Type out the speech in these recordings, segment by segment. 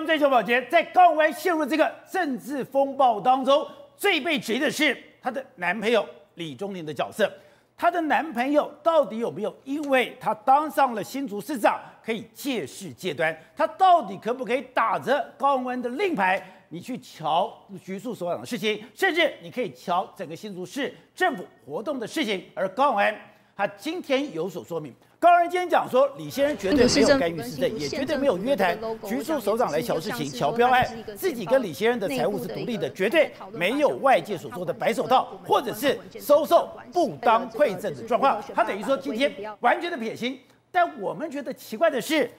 我们追求保洁，在高文安陷入这个政治风暴当中，最被质疑的是她的男朋友李中林的角色。她的男朋友到底有没有因为她当上了新竹市长，可以借势借端？他到底可不可以打着高文安的令牌，你去瞧局处所长的事情，甚至你可以瞧整个新竹市政府活动的事情？而高文安他今天有所说明。高人今天讲说，李先生绝对没有干预市政，也绝对没有约谈局处首长来乔事情、乔标案，自己跟李先生的财务是独立的，绝对没有外界所说的白手套或者是收受不当馈赠的状况。他等于说今天完全的撇清。但我们觉得奇怪的是。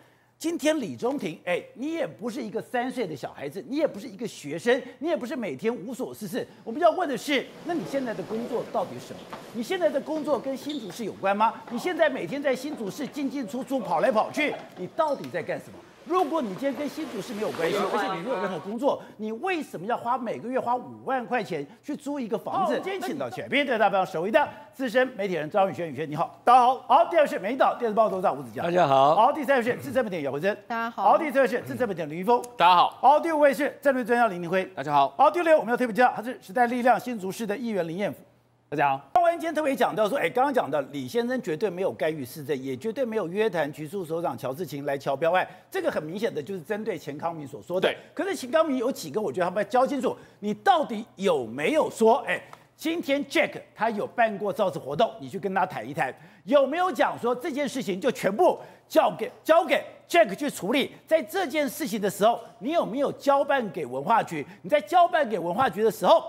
今天李中庭，哎，你也不是一个三岁的小孩子，你也不是一个学生，你也不是每天无所事事。我们要问的是，那你现在的工作到底是什么？你现在的工作跟新主事有关吗？你现在每天在新主事进进出出跑来跑去，你到底在干什么？如果你今天跟新竹市没有关系，而且你没有任何工作，你为什么要花每个月花五万块钱去租一个房子？今天请到全面的代表，首位的资深媒体人张宇轩，宇轩你好，大家好。好，第二位是美丽岛电视报董事长吴子佳，大家好。好，第三位是资深媒体人姚慧珍，大家好。好，第四位是资深媒体人林一峰，大家好。好，第五位是战略专家林明辉，大家好。好，第六我们要特别介绍，他是时代力量新竹市的议员林彦辅。大家好，高虹安今天特别讲到说，哎，刚刚讲到李先生绝对没有干预市政，也绝对没有约谈局处首长乔志勤来乔标案，这个很明显的就是针对钱康明所说的。对，可是钱康明有几个，我觉得他们要交清楚，你到底有没有说，哎，今天 Jack 他有办过造势活动，你去跟他谈一谈，有没有讲说这件事情就全部交给交给 Jack 去处理？在这件事情的时候，你有没有交办给文化局？你在交办给文化局的时候，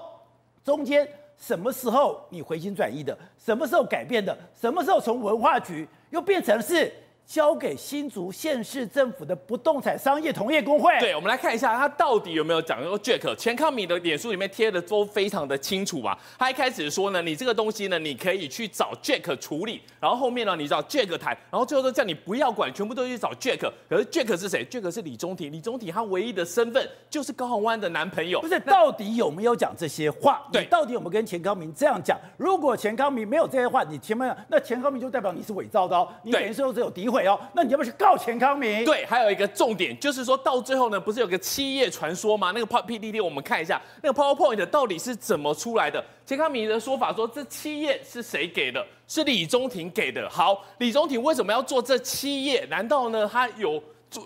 中间。什么时候你回心转意的？什么时候改变的？什么时候从文化局又变成是交给新竹县市政府的不动产商业同业公会？对，我们来看一下他到底有没有讲说 Jack 钱康明的脸书里面贴的都非常的清楚吧？他一开始说呢，你这个东西呢，你可以去找 Jack 处理，然后后面呢，你找 Jack 谈，然后最后都叫你不要管，全部都去找 Jack。可是 Jack 是谁？Jack 是李中庭，李中庭他唯一的身份就是高虹安的男朋友。不是，到底有没有讲这些话？对，到底有没有跟钱康明这样讲？如果钱康明没有这些话，你前面那钱康明就代表你是伪造的哦，你等于说只有诋毁哦，那你要不要去告钱康明？对，还有一个重点就是说到最后呢，不是有个七页传说吗？那个 PPT 我们看一下，那个 PowerPoint 到底是怎么出来的？钱康明的说法说，这七页是谁给的？是李中庭给的。好，李中庭为什么要做这七页？难道呢他有做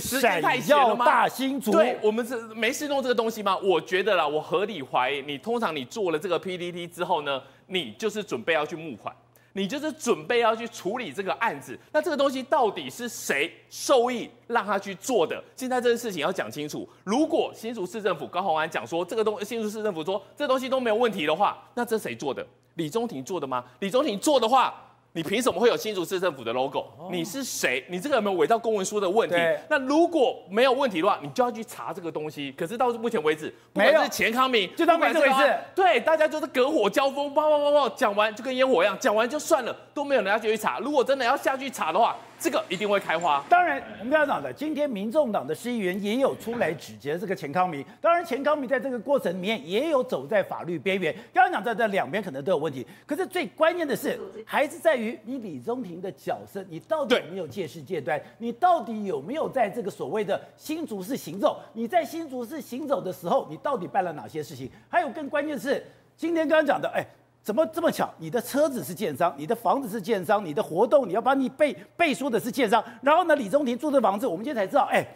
时间太闲了吗？大新竹，对，我们是没事弄这个东西吗？我觉得啦，我合理怀疑，你通常你做了这个 PPT 之后呢，你就是准备要去募款。你就是准备要去处理这个案子，那这个东西到底是谁受益让他去做的？现在这个事情要讲清楚。如果新竹市政府高虹安讲说这个东，新竹市政府说这东西都没有问题的话，那这谁做的？李中庭做的吗？李中庭做的话。你凭什么会有新竹市政府的 logo？你是谁？你这个有没有伪造公文书的问题？那如果没有问题的话，你就要去查这个东西。可是到目前为止，不管是钱康明，就当没这回事。对，大家就是隔火交锋，叭叭叭叭，讲完就跟烟火一样，讲完就算了，都没有人要去查。如果真的要下去查的话，这个一定会开花。当然，我们刚刚讲的，今天民众党的市议员也有出来指责这个钱康明。当然，钱康明在这个过程里面也有走在法律边缘。刚刚讲在这两边可能都有问题，可是最关键的是，还是在于你李中庭的角色，你到底有没有借势借端？你到底有没有在这个所谓的新竹市行走？你在新竹市行走的时候，你到底办了哪些事情？还有更关键的是，今天刚刚讲的，哎。怎么这么巧？你的车子是建商，你的房子是建商，你的活动你要把你背背书的是建商，然后呢，李宗廷住的房子，我们今天才知道，哎，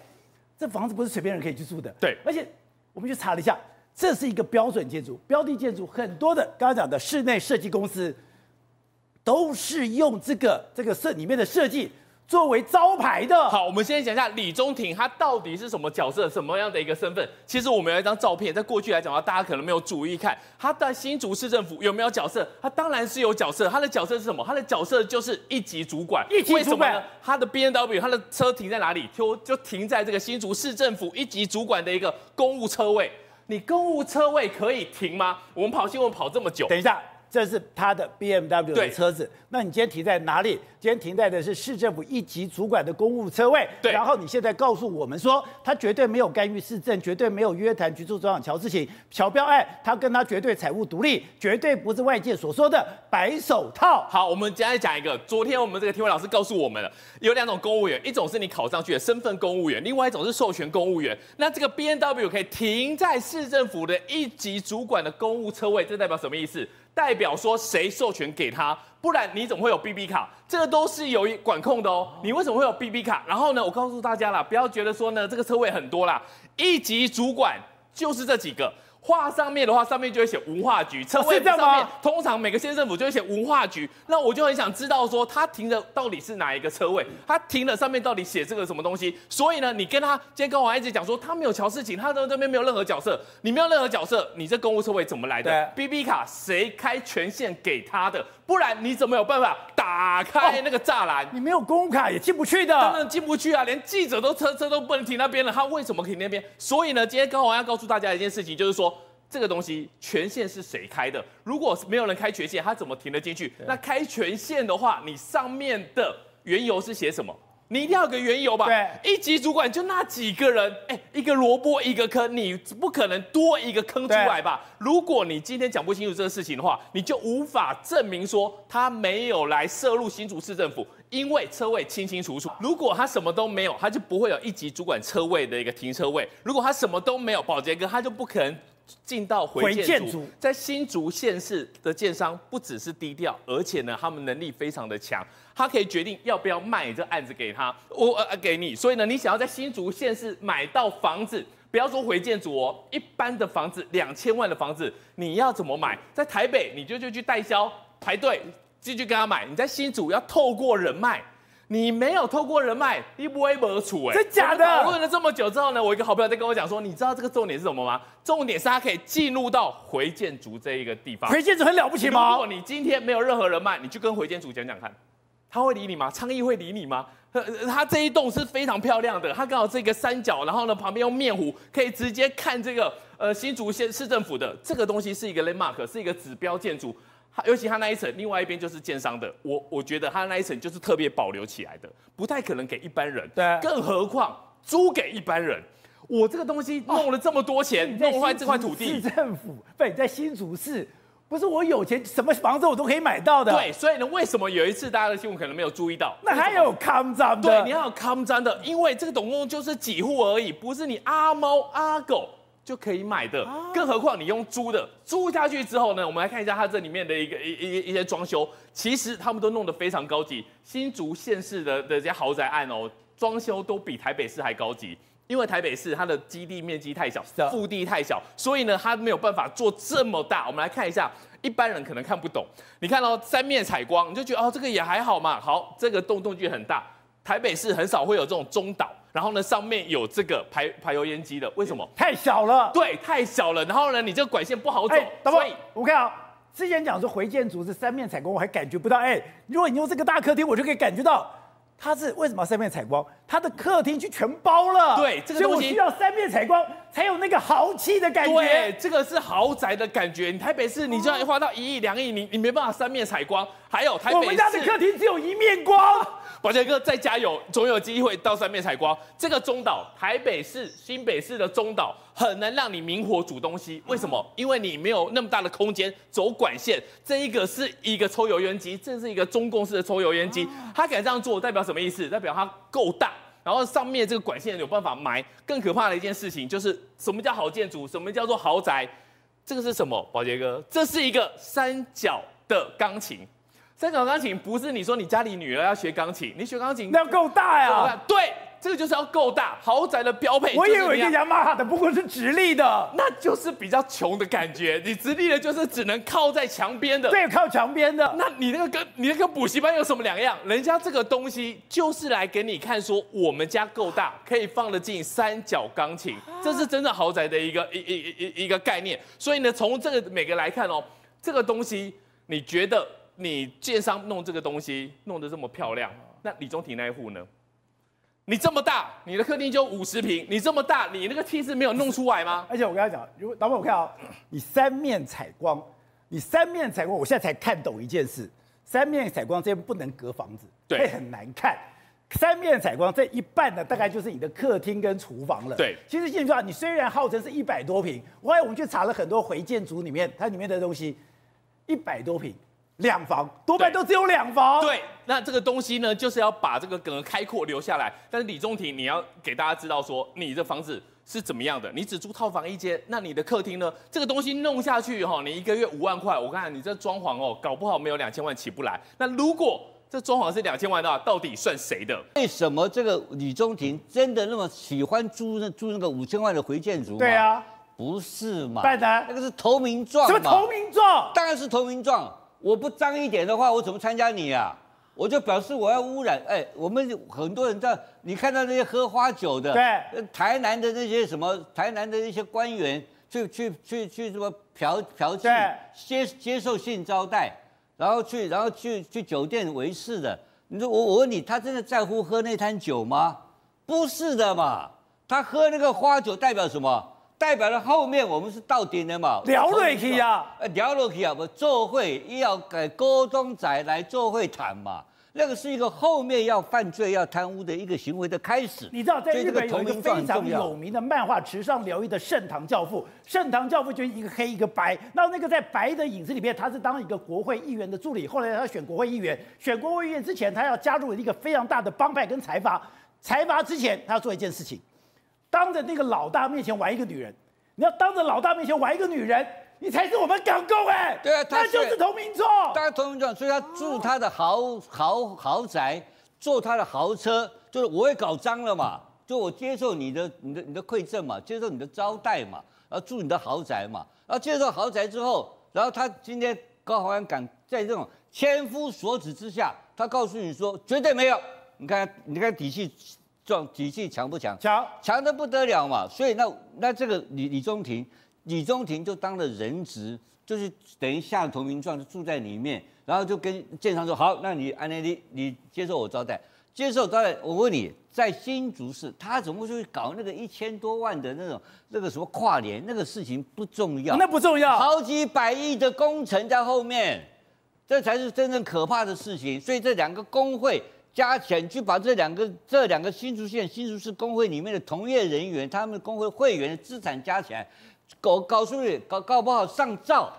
这房子不是随便人可以去住的。对，而且我们去查了一下，这是一个标准建筑，标的建筑，很多的刚刚讲的室内设计公司都是用这个这个设里面的设计。作为招牌的。好，我们先讲一下李中庭他到底是什么角色，什么样的一个身份？其实我们有一张照片，在过去来讲的话，大家可能没有注意看，他在新竹市政府有没有角色？他当然是有角色，他的角色是什么？他的角色就是一级主管。一级主管，他的 B N W，他的车停在哪里？就就停在这个新竹市政府一级主管的一个公务车位。你公务车位可以停吗？我们跑新闻跑这么久，等一下。这是他的 BMW 的车子。那你今天停在哪里？今天停在的是市政府一级主管的公务车位。对。然后你现在告诉我们说，他绝对没有干预市政，绝对没有约谈局处长乔事情。乔标案，他跟他绝对财务独立，绝对不是外界所说的白手套。好，我们接下来讲一个。昨天我们这个天伟老师告诉我们了，有两种公务员，一种是你考上去的身份公务员，另外一种是授权公务员。那这个 BMW 可以停在市政府的一级主管的公务车位，这代表什么意思？代表说谁授权给他，不然你怎么会有 BB 卡？这个都是有管控的哦。你为什么会有 BB 卡？然后呢，我告诉大家啦，不要觉得说呢，这个车位很多啦，一级主管就是这几个。画上面的话，上面就会写文化局。车位上面通常每个县政府就会写文化局。那我就很想知道说，他停的到底是哪一个车位？他停的上面到底写这个什么东西？所以呢，你跟他今天跟我一直讲说，他没有乔事情，他在这边没有任何角色。你没有任何角色，你这公务车位怎么来的？BB 卡谁开权限给他的？不然你怎么有办法打开那个栅栏？你没有公务卡也进不去的。当然进不去啊，连记者都车车都不能停那边了。他为什么停那边？所以呢，今天刚好要告诉大家一件事情，就是说。这个东西权限是谁开的？如果没有人开权限，他怎么停得进去？那开权限的话，你上面的缘由是写什么？你一定要有个缘由吧？对，一级主管就那几个人，哎，一个萝卜一个坑，你不可能多一个坑出来吧？如果你今天讲不清楚这个事情的话，你就无法证明说他没有来涉入新竹市政府，因为车位清清楚楚。如果他什么都没有，他就不会有一级主管车位的一个停车位。如果他什么都没有，保洁哥他就不可能。进到回建筑，在新竹县市的建商不只是低调，而且呢，他们能力非常的强，他可以决定要不要卖这案子给他，我呃给你。所以呢，你想要在新竹县市买到房子，不要说回建筑哦，一般的房子两千万的房子，你要怎么买？在台北你就就去代销排队继续跟他买，你在新竹要透过人脉。你没有透过人脉，你不会没处哎，真假的？讨论了这么久之后呢，我一个好朋友在跟我讲说，你知道这个重点是什么吗？重点是他可以进入到回建筑这一个地方。回建筑很了不起吗？如果你今天没有任何人脉，你就跟回建筑讲讲看，他会理你吗？昌邑会理你吗？他这一栋是非常漂亮的，他刚好这个三角，然后呢旁边用面湖，可以直接看这个呃新竹县市政府的这个东西是一个 landmark，是一个指标建筑。尤其它那一层，另外一边就是建商的。我我觉得它那一层就是特别保留起来的，不太可能给一般人。对，更何况租给一般人。我这个东西弄了这么多钱，弄坏这块土地。市政府，不，你在新竹市，不是我有钱，什么房子我都可以买到的。对，所以呢，为什么有一次大家的新闻可能没有注意到？那还有康章的。对，你要有康章的，因为这个总共就是几户而已，不是你阿猫阿狗。就可以买的，更何况你用租的，租下去之后呢，我们来看一下它这里面的一个一一一些装修，其实他们都弄得非常高级。新竹县市的的这些豪宅案哦，装修都比台北市还高级，因为台北市它的基地面积太小，腹地太小，所以呢，它没有办法做这么大。我们来看一下，一般人可能看不懂，你看到三面采光，你就觉得哦，这个也还好嘛。好，这个洞洞距很大，台北市很少会有这种中岛。然后呢，上面有这个排排油烟机的，为什么？太小了。对，太小了。然后呢，你这个管线不好走。哎，所以我看啊，之前讲说回建筑是三面采光，我还感觉不到。哎，如果你用这个大客厅，我就可以感觉到。它是为什么三面采光？它的客厅就全包了。对，这个东西我需要三面采光才有那个豪气的感觉。对，这个是豪宅的感觉。你台北市，你就要花到一亿两亿，你你没办法三面采光。还有台北市，我们家的客厅只有一面光。宝杰哥再加油，总有机会到三面采光。这个中岛，台北市、新北市的中岛，很难让你明火煮东西。为什么？因为你没有那么大的空间走管线。这一个是一个抽油烟机，这是一个中共式的抽油烟机。它敢这样做，代表什么意思？代表它够大，然后上面这个管线有办法埋。更可怕的一件事情就是，什么叫好建筑？什么叫做豪宅？这个是什么？宝杰哥，这是一个三角的钢琴。三角钢琴不是你说你家里女儿要学钢琴，你学钢琴那要够大呀。对，这个就是要够大，豪宅的标配。我以为一个雅马哈的，不过是直立的，那就是比较穷的感觉。你直立的，就是只能靠在墙边的。对，靠墙边的。那你那个跟你那个补习班有什么两样？人家这个东西就是来给你看，说我们家够大，可以放得进三角钢琴，这是真正豪宅的一个一一一一个概念。所以呢，从这个每个来看哦，这个东西你觉得？你建商弄这个东西弄得这么漂亮，那李中庭那一户呢？你这么大，你的客厅就五十平，你这么大，你那个气势没有弄出来吗？而且我跟他讲，如果导播我看啊，你三面采光，你三面采光，我现在才看懂一件事：三面采光这边不能隔房子，对，会很难看。三面采光这一半呢，大概就是你的客厅跟厨房了。对，其实现在你虽然号称是一百多平，后来我们去查了很多回建组里面，它里面的东西一百多坪。两房多半都只有两房。对，那这个东西呢，就是要把这个整个开阔留下来。但是李中庭，你要给大家知道说，你的房子是怎么样的？你只租套房一间，那你的客厅呢？这个东西弄下去哈，你一个月五万块，我看你这装潢哦，搞不好没有两千万起不来。那如果这装潢是两千万的话，到底算谁的？为什么这个李中庭真的那么喜欢租那租那个五千万的回建筑？对啊，不是嘛？拜登，那个是投名状。什么投名状？当然是投名状。我不脏一点的话，我怎么参加你啊？我就表示我要污染。哎，我们很多人在，你看到那些喝花酒的，对，台南的那些什么，台南的那些官员去去去去什么嫖嫖妓，接接受性招待，然后去然后去去酒店维持的。你说我我问你，他真的在乎喝那摊酒吗？不是的嘛，他喝那个花酒代表什么？代表了后面我们是到顶的嘛？聊落去啊，呃，聊落去啊，不做会要给高中仔来做会谈嘛？那个是一个后面要犯罪、要贪污的一个行为的开始。你知道，在日本有一个非常有名的漫画《池上辽一》的盛唐教父，盛唐教父就是一个黑一个白。那那个在白的影子里面，他是当一个国会议员的助理。后来他选国会议员，选国会议员之前，他要加入一个非常大的帮派跟财阀。财阀之前，他要做一件事情。当着那个老大面前玩一个女人，你要当着老大面前玩一个女人，你才是我们港共哎！对啊，他就是同名状，当然投名状，所以他住他的豪豪豪宅，坐他的豪车，就是我也搞脏了嘛，就我接受你的你的你的馈赠嘛，接受你的招待嘛，然后住你的豪宅嘛，然后接受豪宅之后，然后他今天高虹安敢在这种千夫所指之下，他告诉你说绝对没有，你看你看底气。壮体系强不强？强，强的不得了嘛！所以那那这个李李宗廷，李宗廷就当了人质，就是等于下了投名状，就住在里面，然后就跟建商说：“好，那你安内利，你接受我招待，接受招待。”我问你，在新竹市，他怎么会去搞那个一千多万的那种那个什么跨年？那个事情不重要，那不重要，好几百亿的工程在后面，这才是真正可怕的事情。所以这两个工会。加钱去把这两个这两个新竹县新竹市工会里面的同业人员，他们工会会员的资产加起来，搞搞出去，搞搞不好上照。